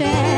The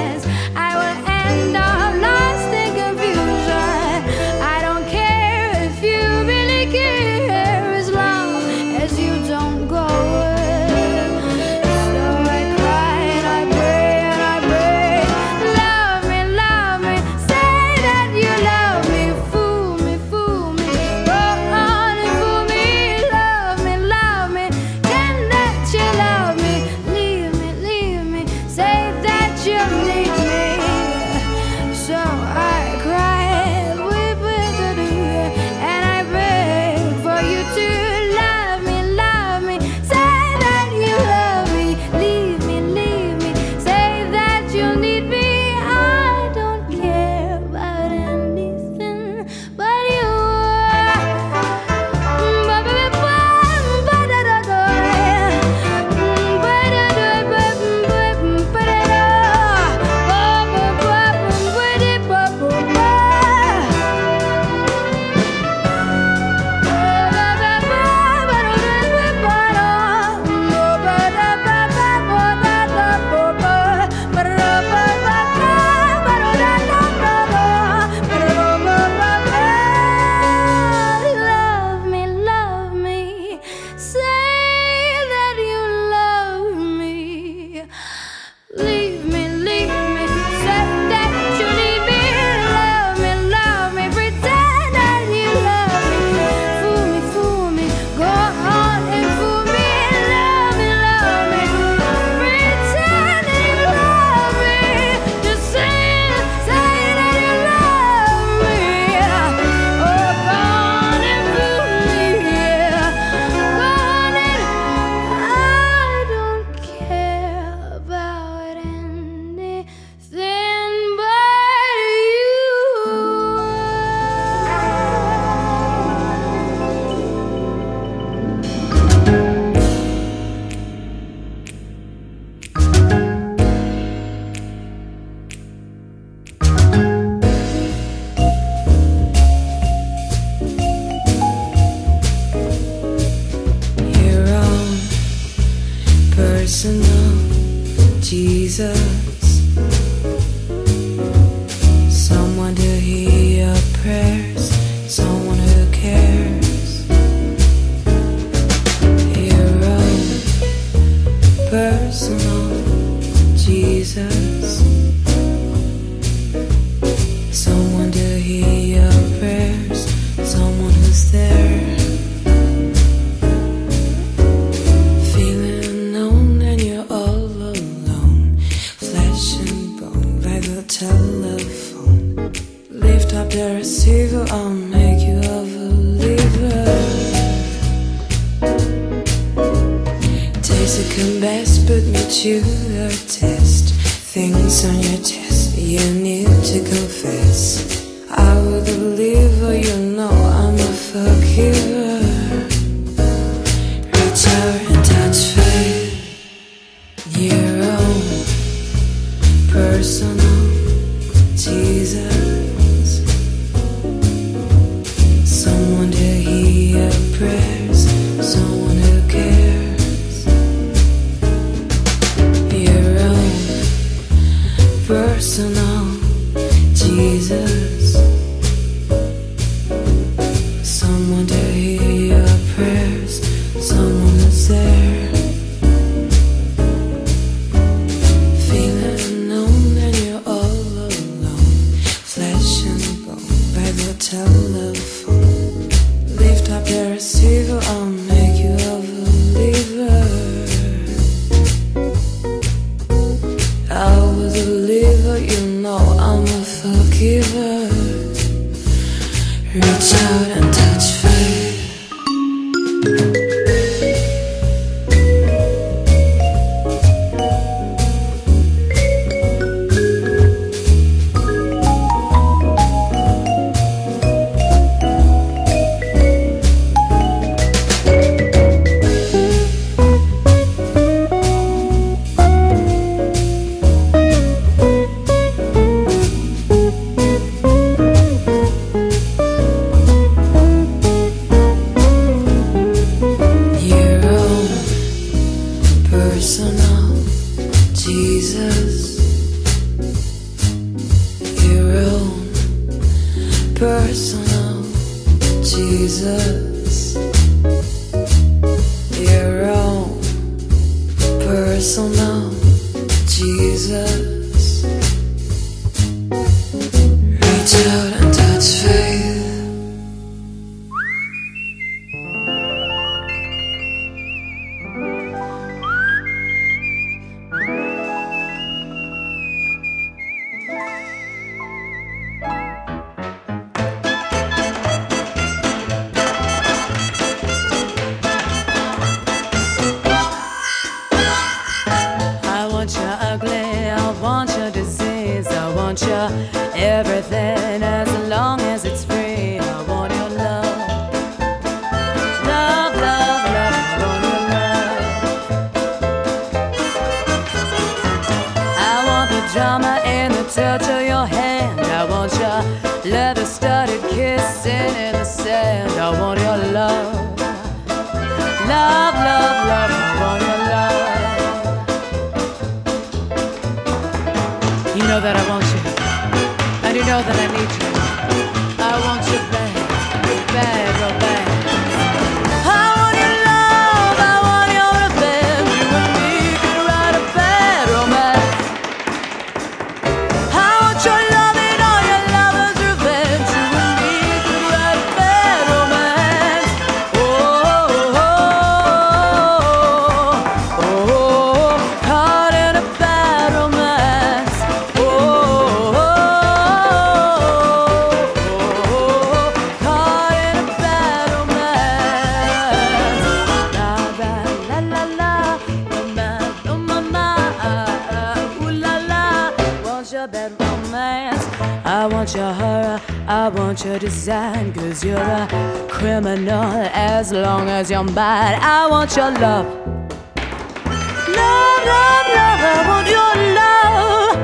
personal, Jesus. Someone to hear your prayers, someone to say. know that I somebody. I want your love. Love, love, love, I want your love.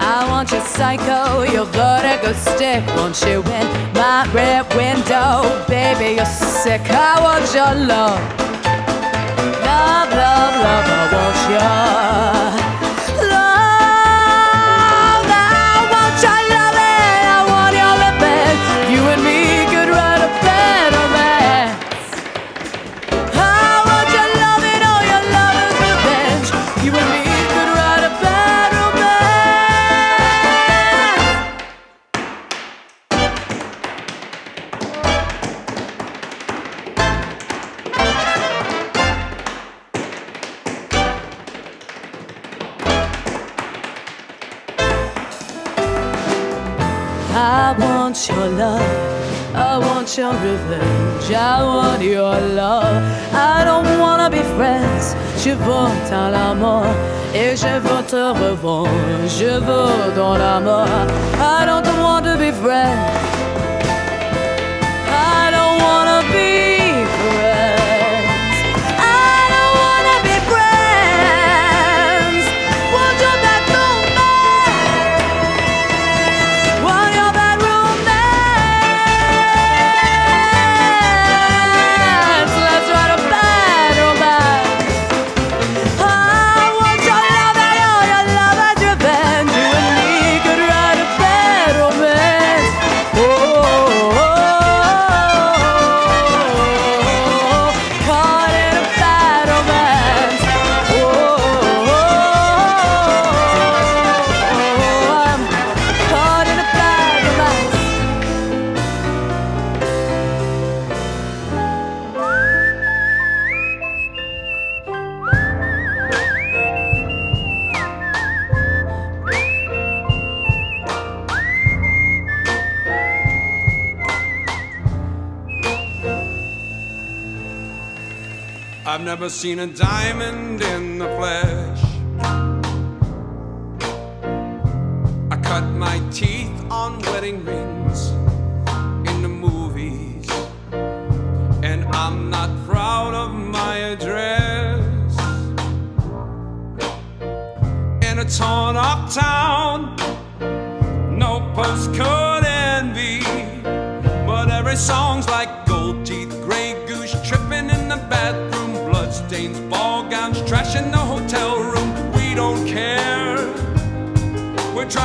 I want your psycho, your vertigo stick. Won't you in my rear window? Baby, you're sick. I want your love. Love, love, love, I want your te revanche, je veux dans la mort. never seen a diamond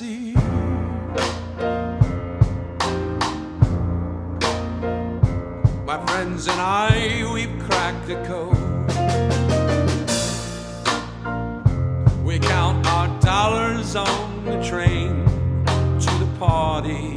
My friends and I, we've cracked the code. We count our dollars on the train to the party.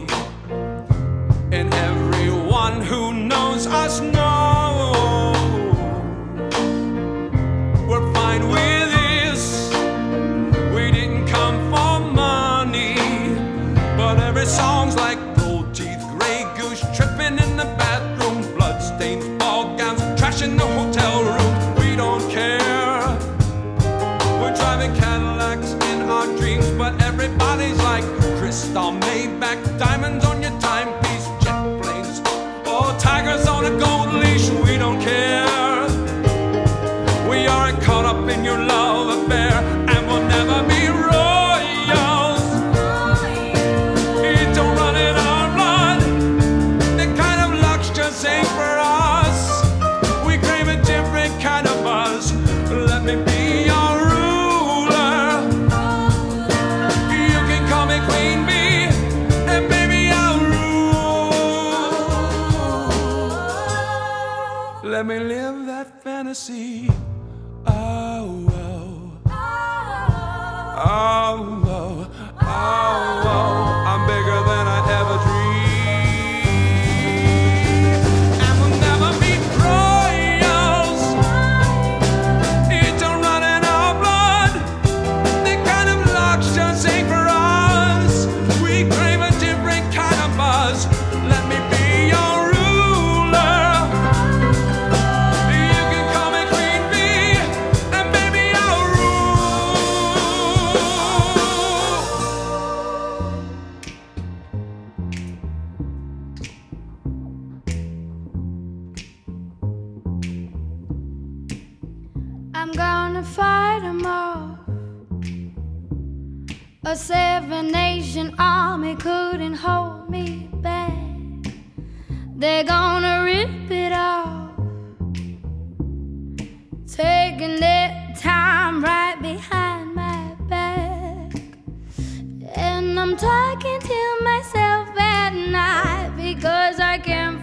I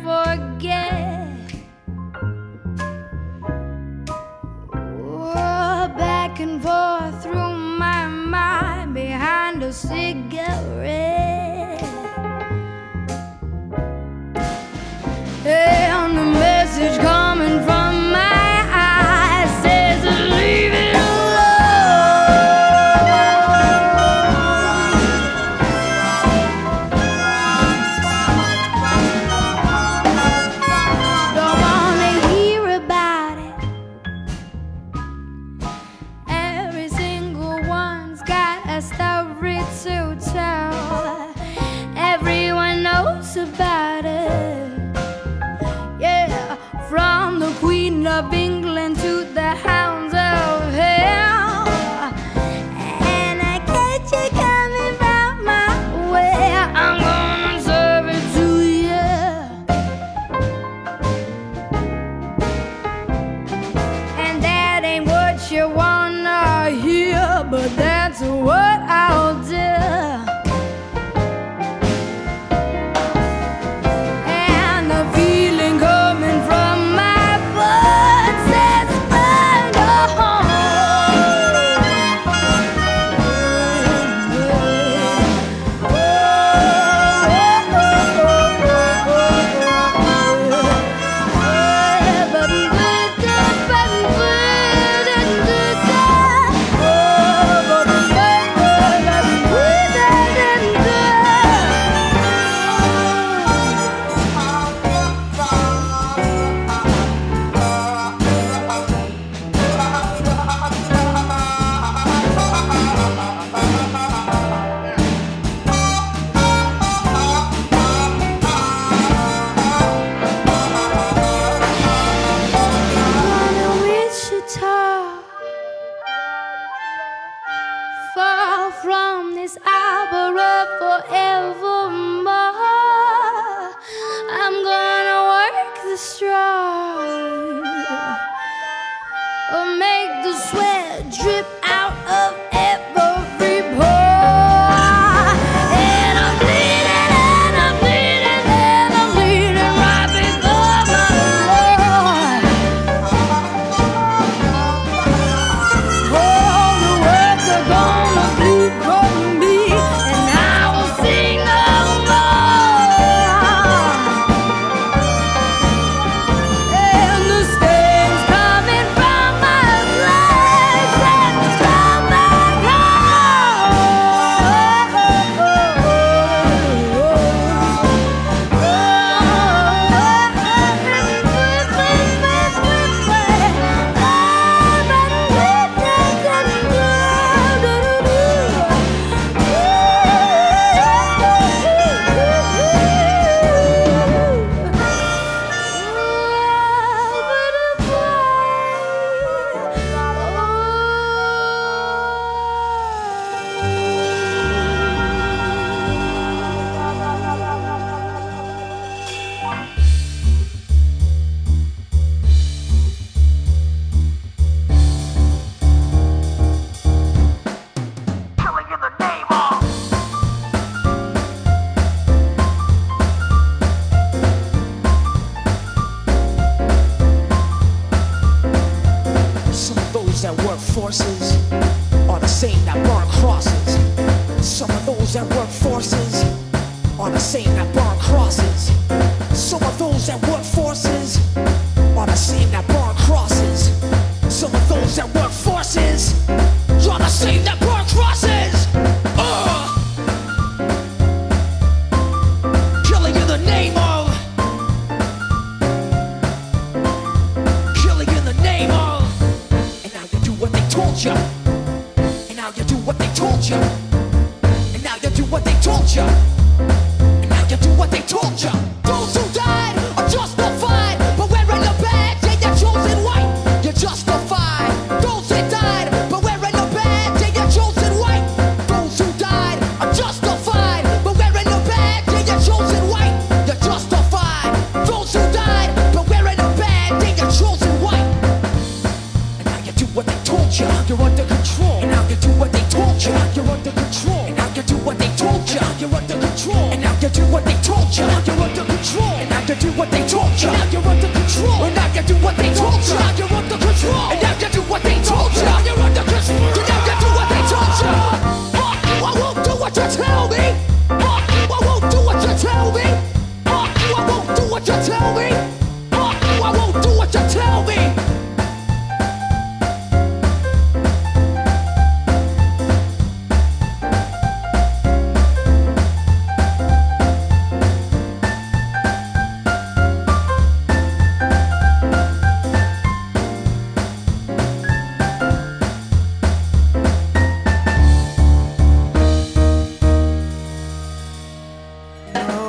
know.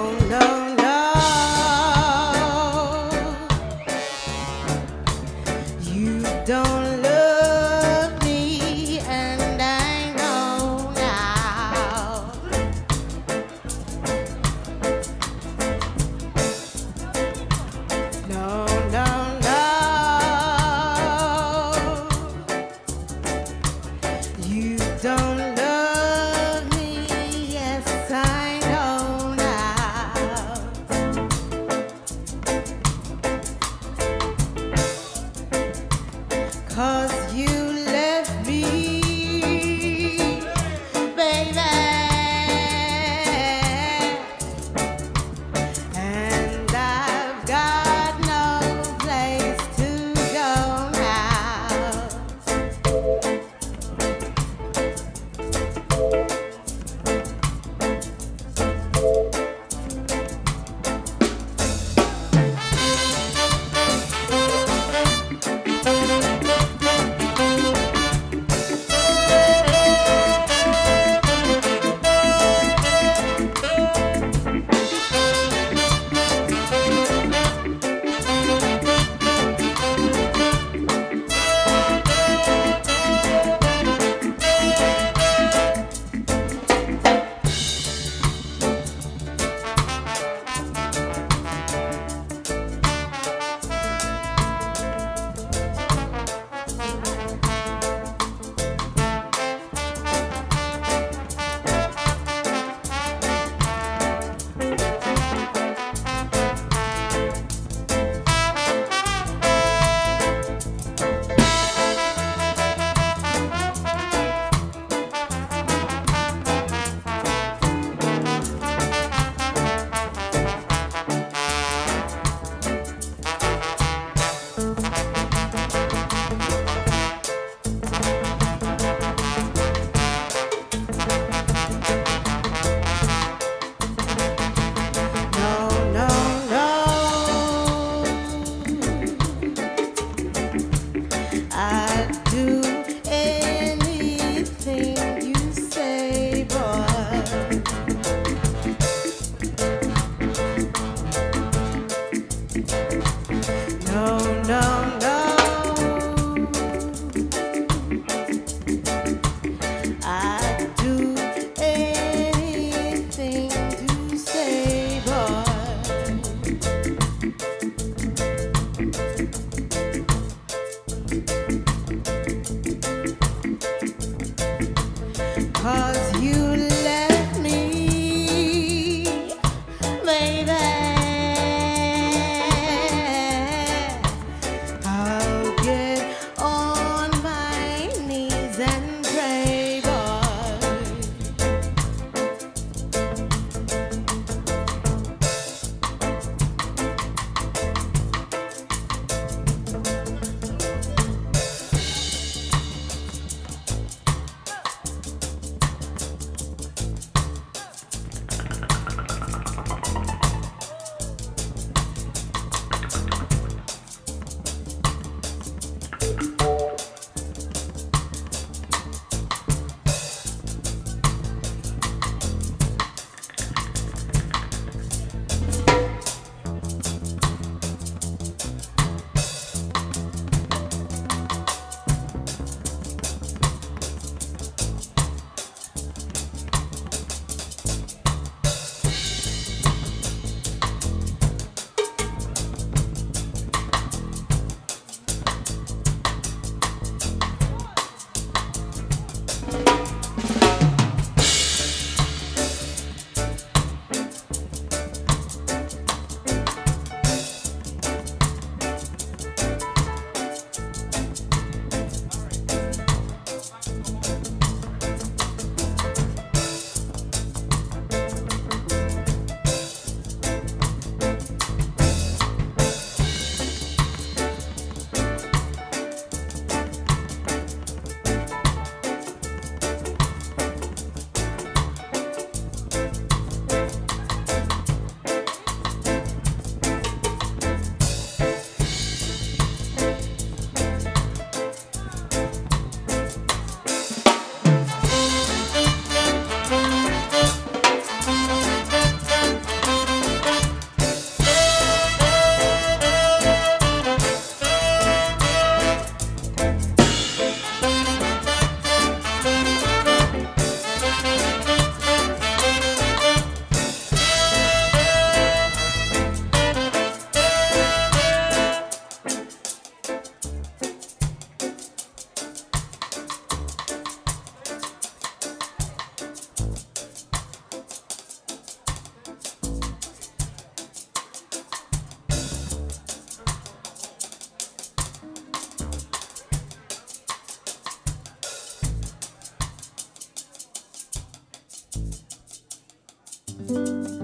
Música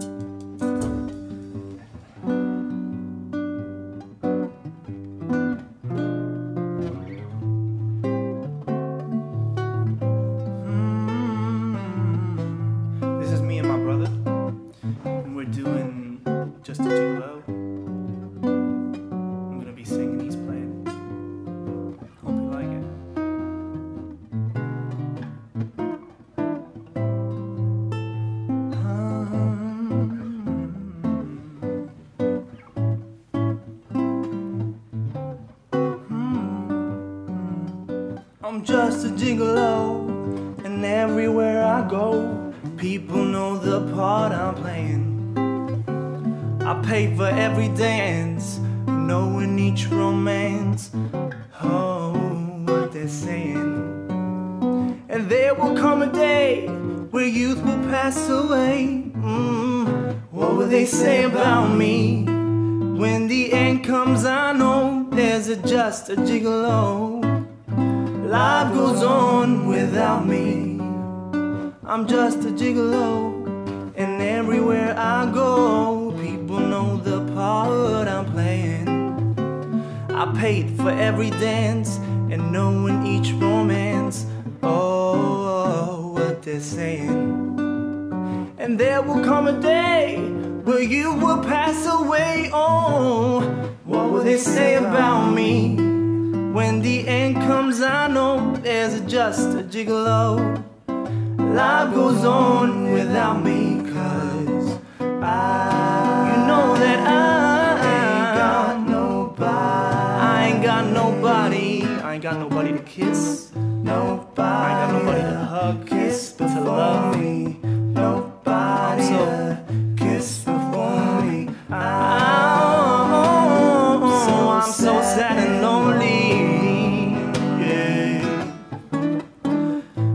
just a gigolo, and everywhere I go, people know the part I'm playing. I pay for every dance, knowing each romance. Kiss. Nobody. I got nobody to hug, kiss, but to love me. Nobody. I'm so kiss before me. Oh, I'm so sad and lonely. Yeah.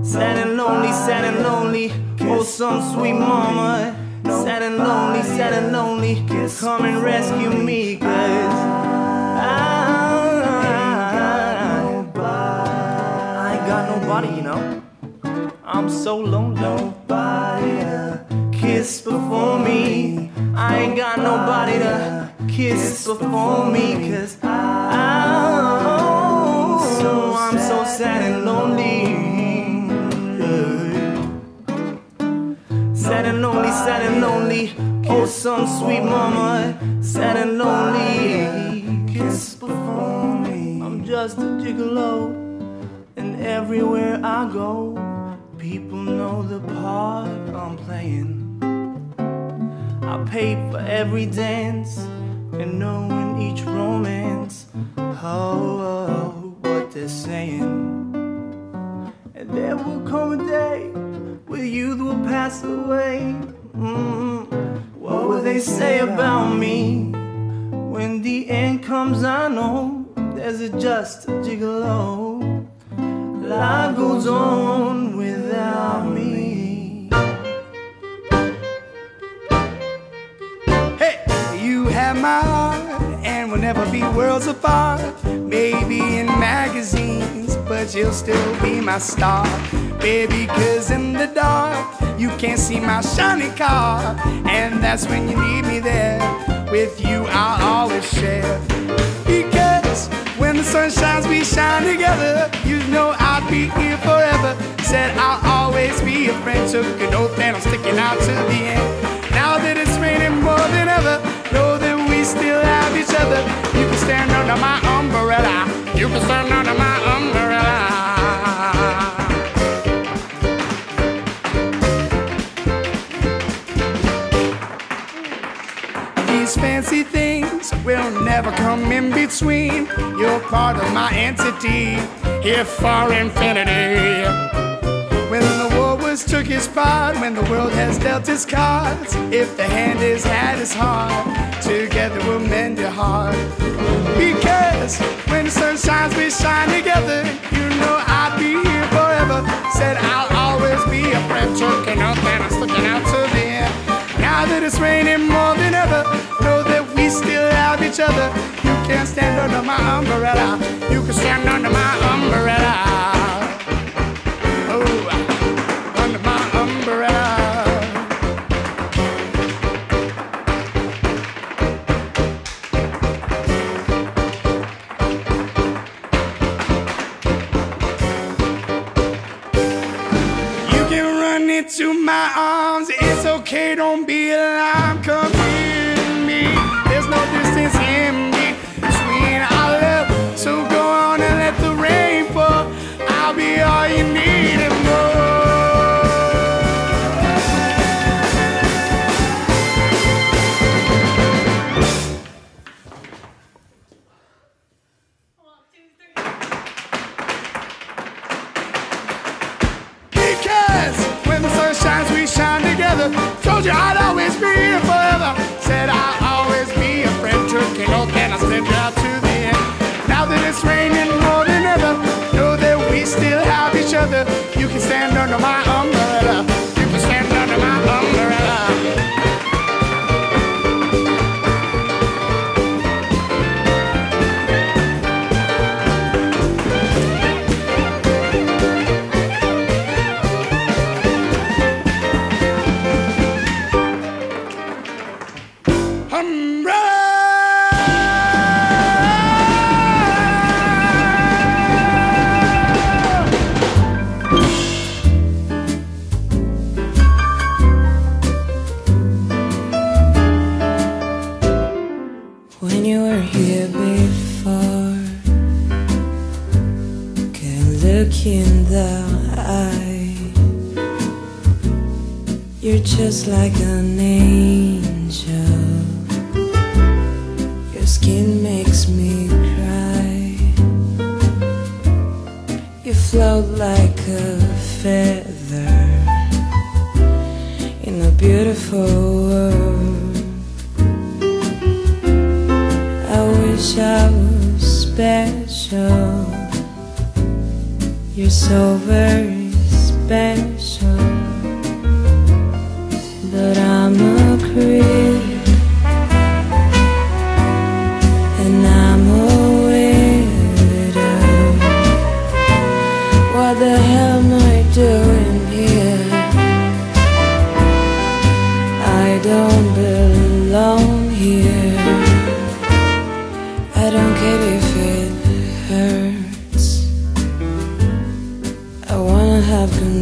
Sad and lonely, sad and lonely. Oh, some sweet mama. Sad and lonely, sad and lonely. Come and rescue me, I'm so lonely. Nobody to kiss before me. I ain't got nobody to kiss before me, cause I, oh, I'm so sad and lonely. Sad and lonely, sad and lonely. Oh, some sweet mama. Sad and lonely. Kiss before me. I'm just a gigolo. And everywhere I go, know the part I'm playing. I pay for every dance and knowing each romance. Oh, oh, what they're saying. And there will come a day where youth will pass away. Mm, what will they say about me? When the end comes, I know there's a just gigolo. Life goes on without me. Hey, you have my heart, and we'll never be worlds apart. Maybe in magazines, but you'll still be my star. Baby, cause in the dark, you can't see my shiny car. And that's when you need me there. With you, I'll Said I'll always be a friend. Took an oath and I'm sticking out to the end. Now that it's raining more than ever, know that we still have each other. You can stand under my umbrella. You can stand under my umbrella. These fancy things will never come in between. You're part of my entity, here for infinity. Took his part, when the world has dealt its cards, if the hand is had its heart, together we'll mend your heart. Because when the sun shines, we shine together. You know I'll be here forever. Said I'll always be a friend, choking up and I'm sticking out to the end. Now that it's raining more than ever, know that we still have each other. You can stand under my umbrella. You can stand under my umbrella. My arms. It's okay, don't be alarmed. me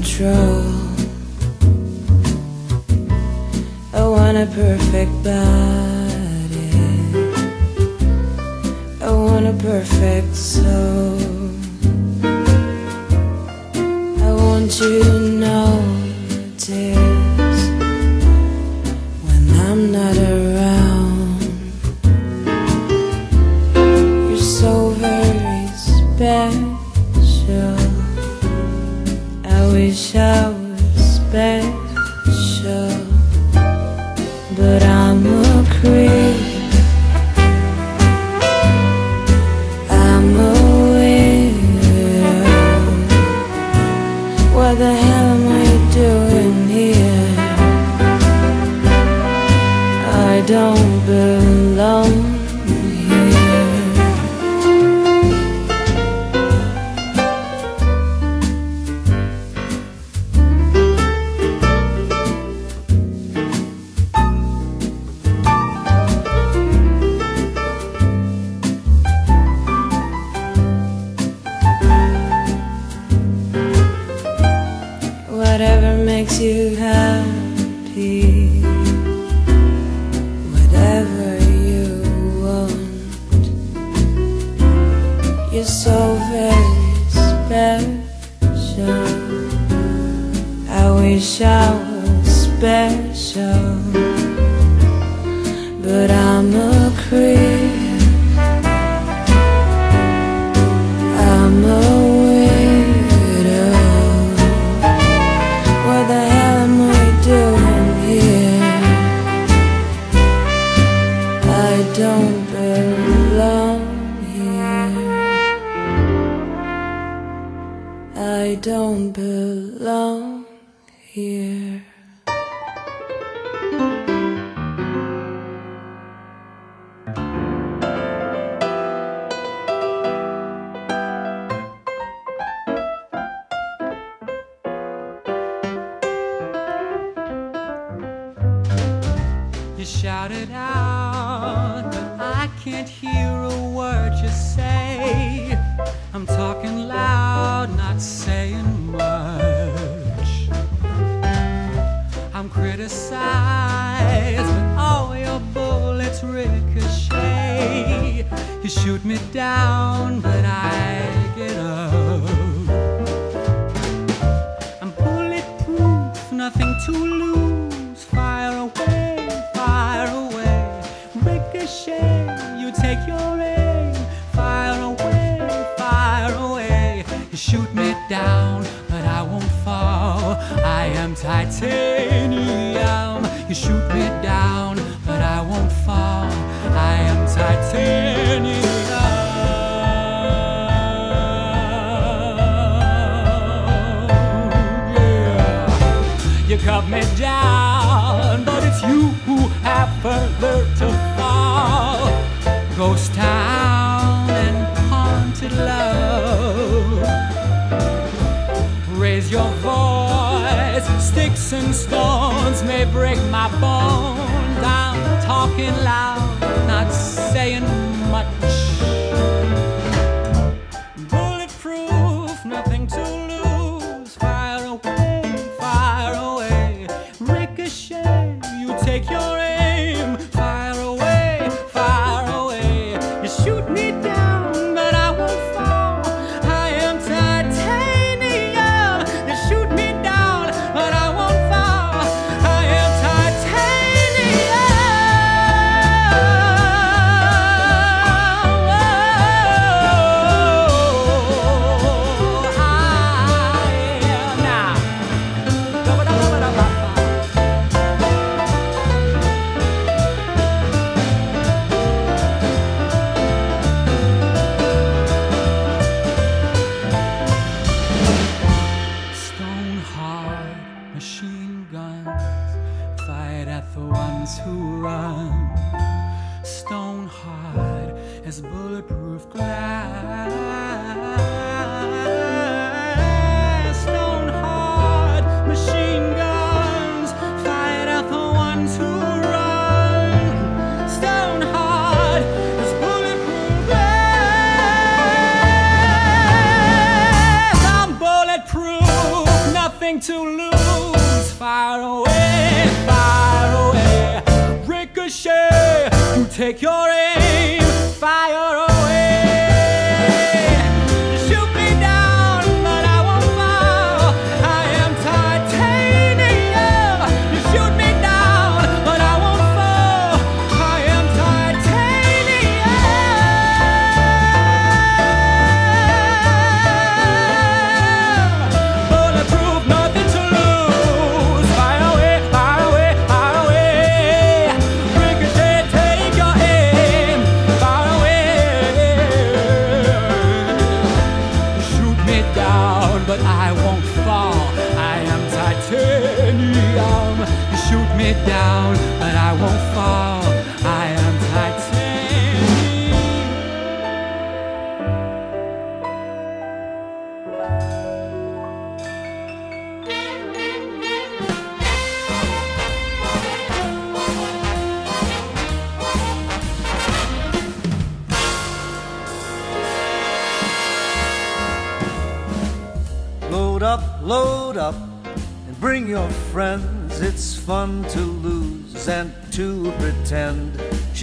control. I want a perfect body. I want a perfect soul. I want you to know. don't belong here. I don't belong here. never to fall. Ghost town and haunted love. Raise your voice, sticks and stones may break my bones. I'm talking loud, not saying much. Bulletproof, nothing to lose. Fire away, fire away. Ricochet, you take your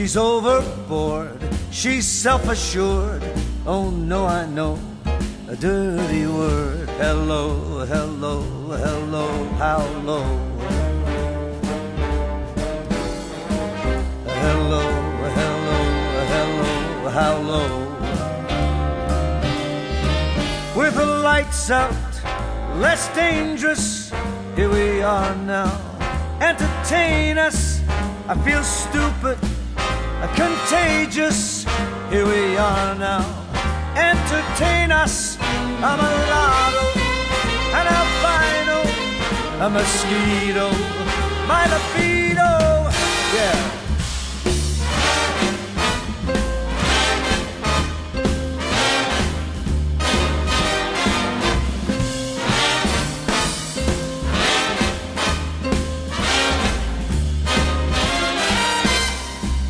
She's overboard, she's self assured. Oh no, I know a dirty word. Hello, hello, hello, how low? Hello, hello, hello, how low? With the lights out, less dangerous. Here we are now. Entertain us. I feel stupid, contagious. Here we are now. Entertain us. I'm a lotto, an albino, a mosquito, my libido.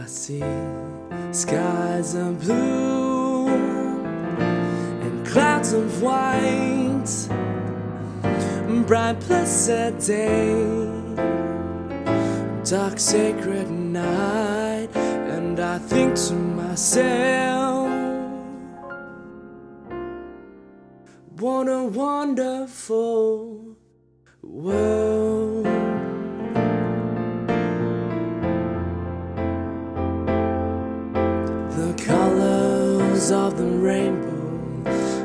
I see skies of blue and clouds of white, bright blessed day, dark sacred night, and I think to myself, what a wonderful world.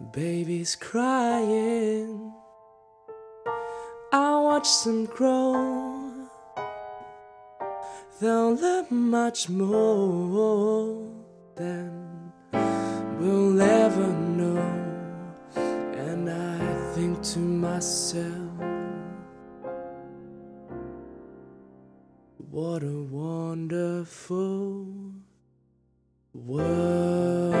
Baby's crying. I watch them grow. They'll learn much more than we'll ever know. And I think to myself, what a wonderful world.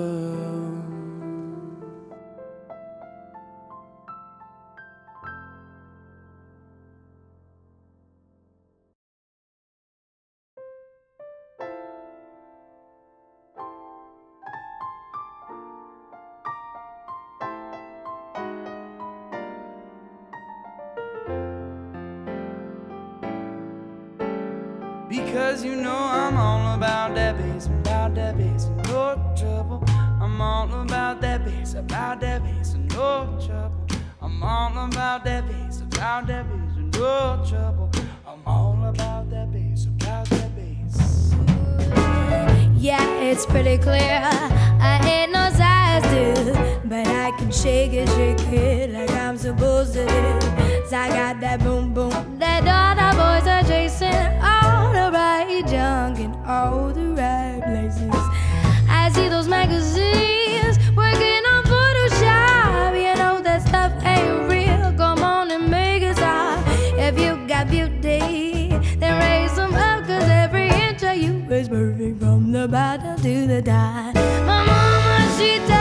pretty clear. do the die. My mama, she died.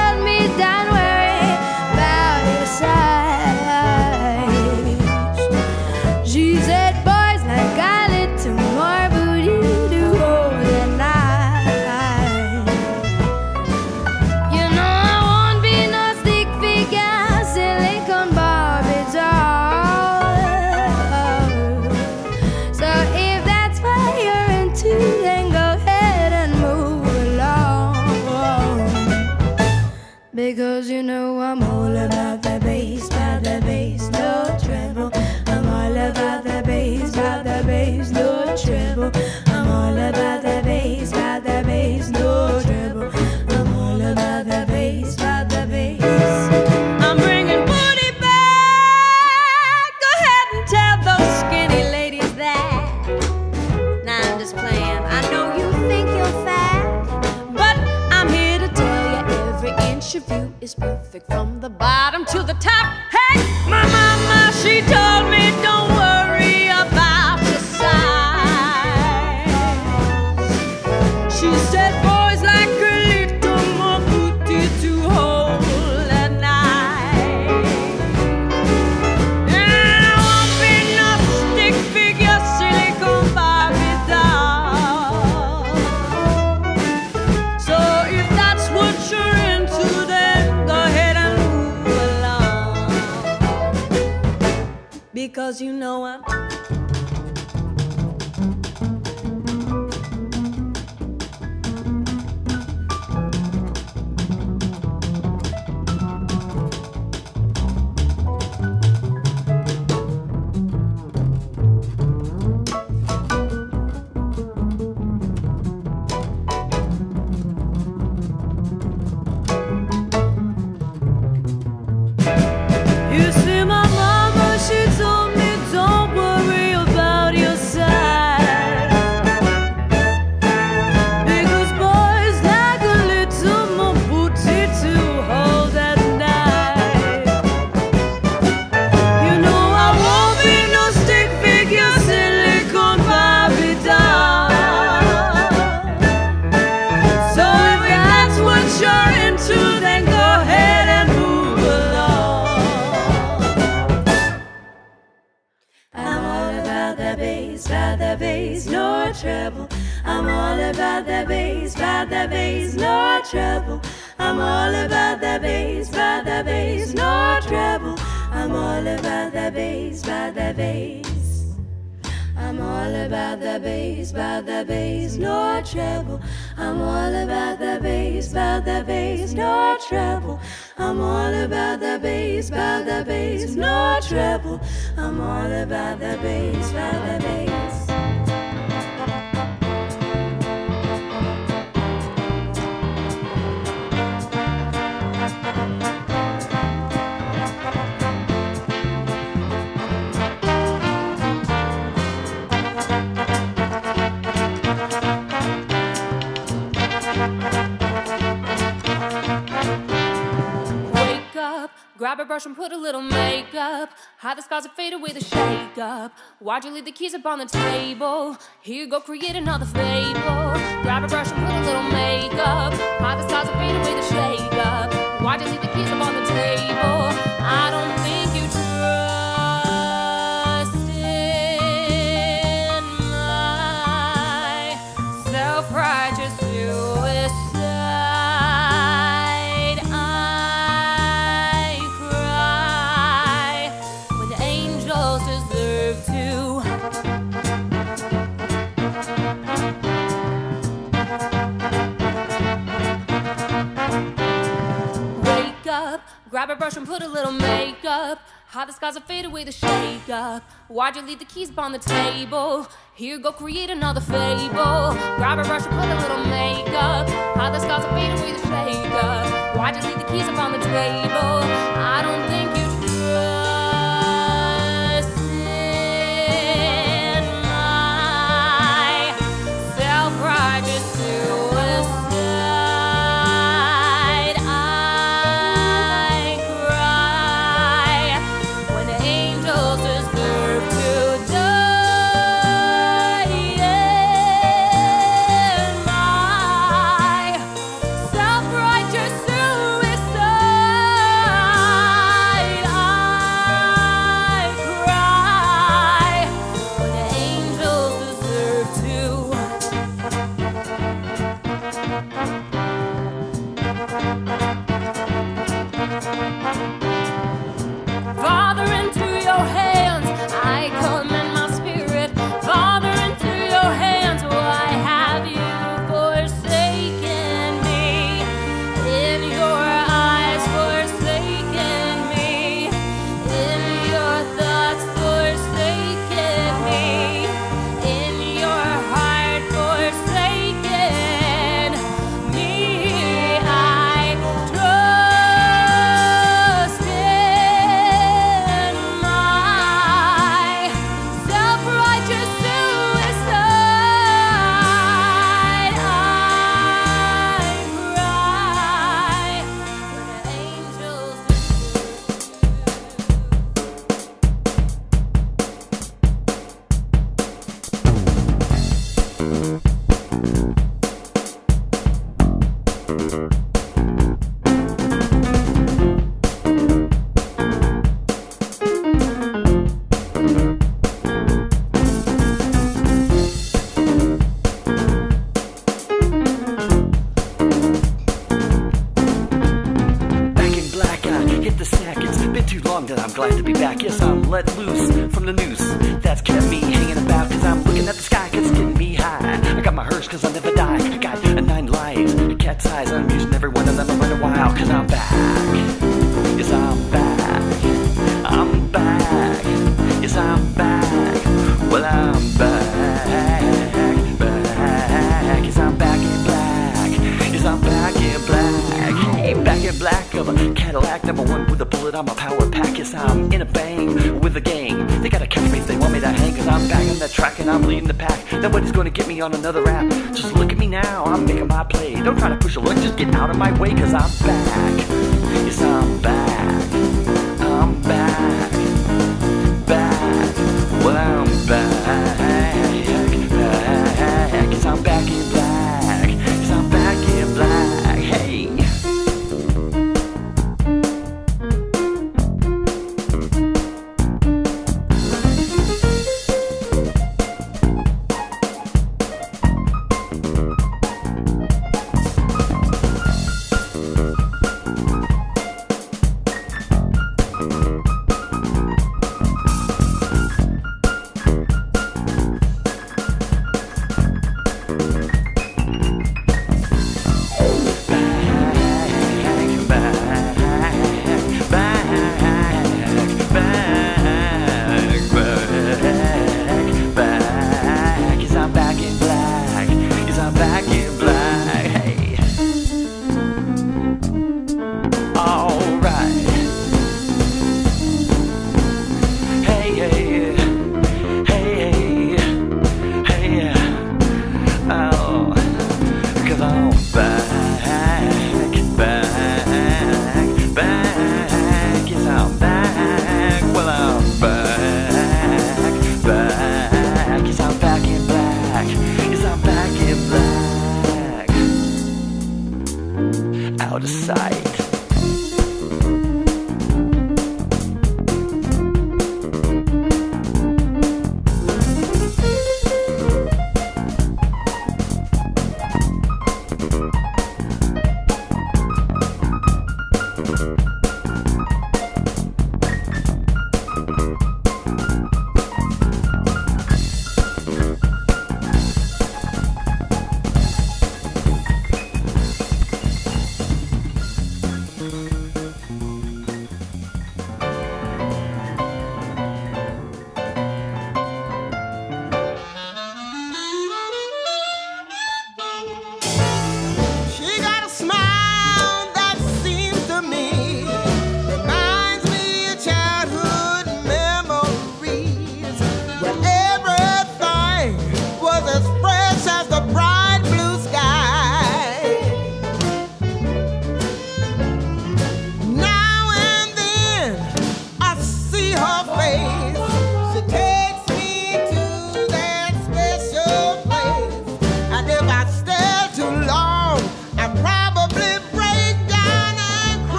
Trouble. I'm all about the bass, about the bass, no trouble. I'm all about the bass, about the bass, no trouble. I'm all about the bass, about the bass. I'm all about the bass, about the bass, no trouble. I'm all about the bass, about the bass, no trouble. I'm all about the bass, about the bass, no trouble. I'm all about the bass, about the bass. Grab a brush and put a little makeup. Hide the scars and fade away the shake up. Why'd you leave the keys up on the table? Here you go, create another fable. Grab a brush and put a little makeup. Hide the scars and fade away the shake up. Why'd you leave the keys up on the table? I don't grab a brush and put a little makeup. Hide the scars and fade away the shake up. Why'd you leave the keys upon the table? Here, go create another fable. Grab a brush and put a little makeup. Hide the scars and fade away the shake up. Why'd you leave the keys upon the table? I don't on another app. Just look at me now, I'm making my play. Don't try to push a look, just get out of my way, cause I'm back.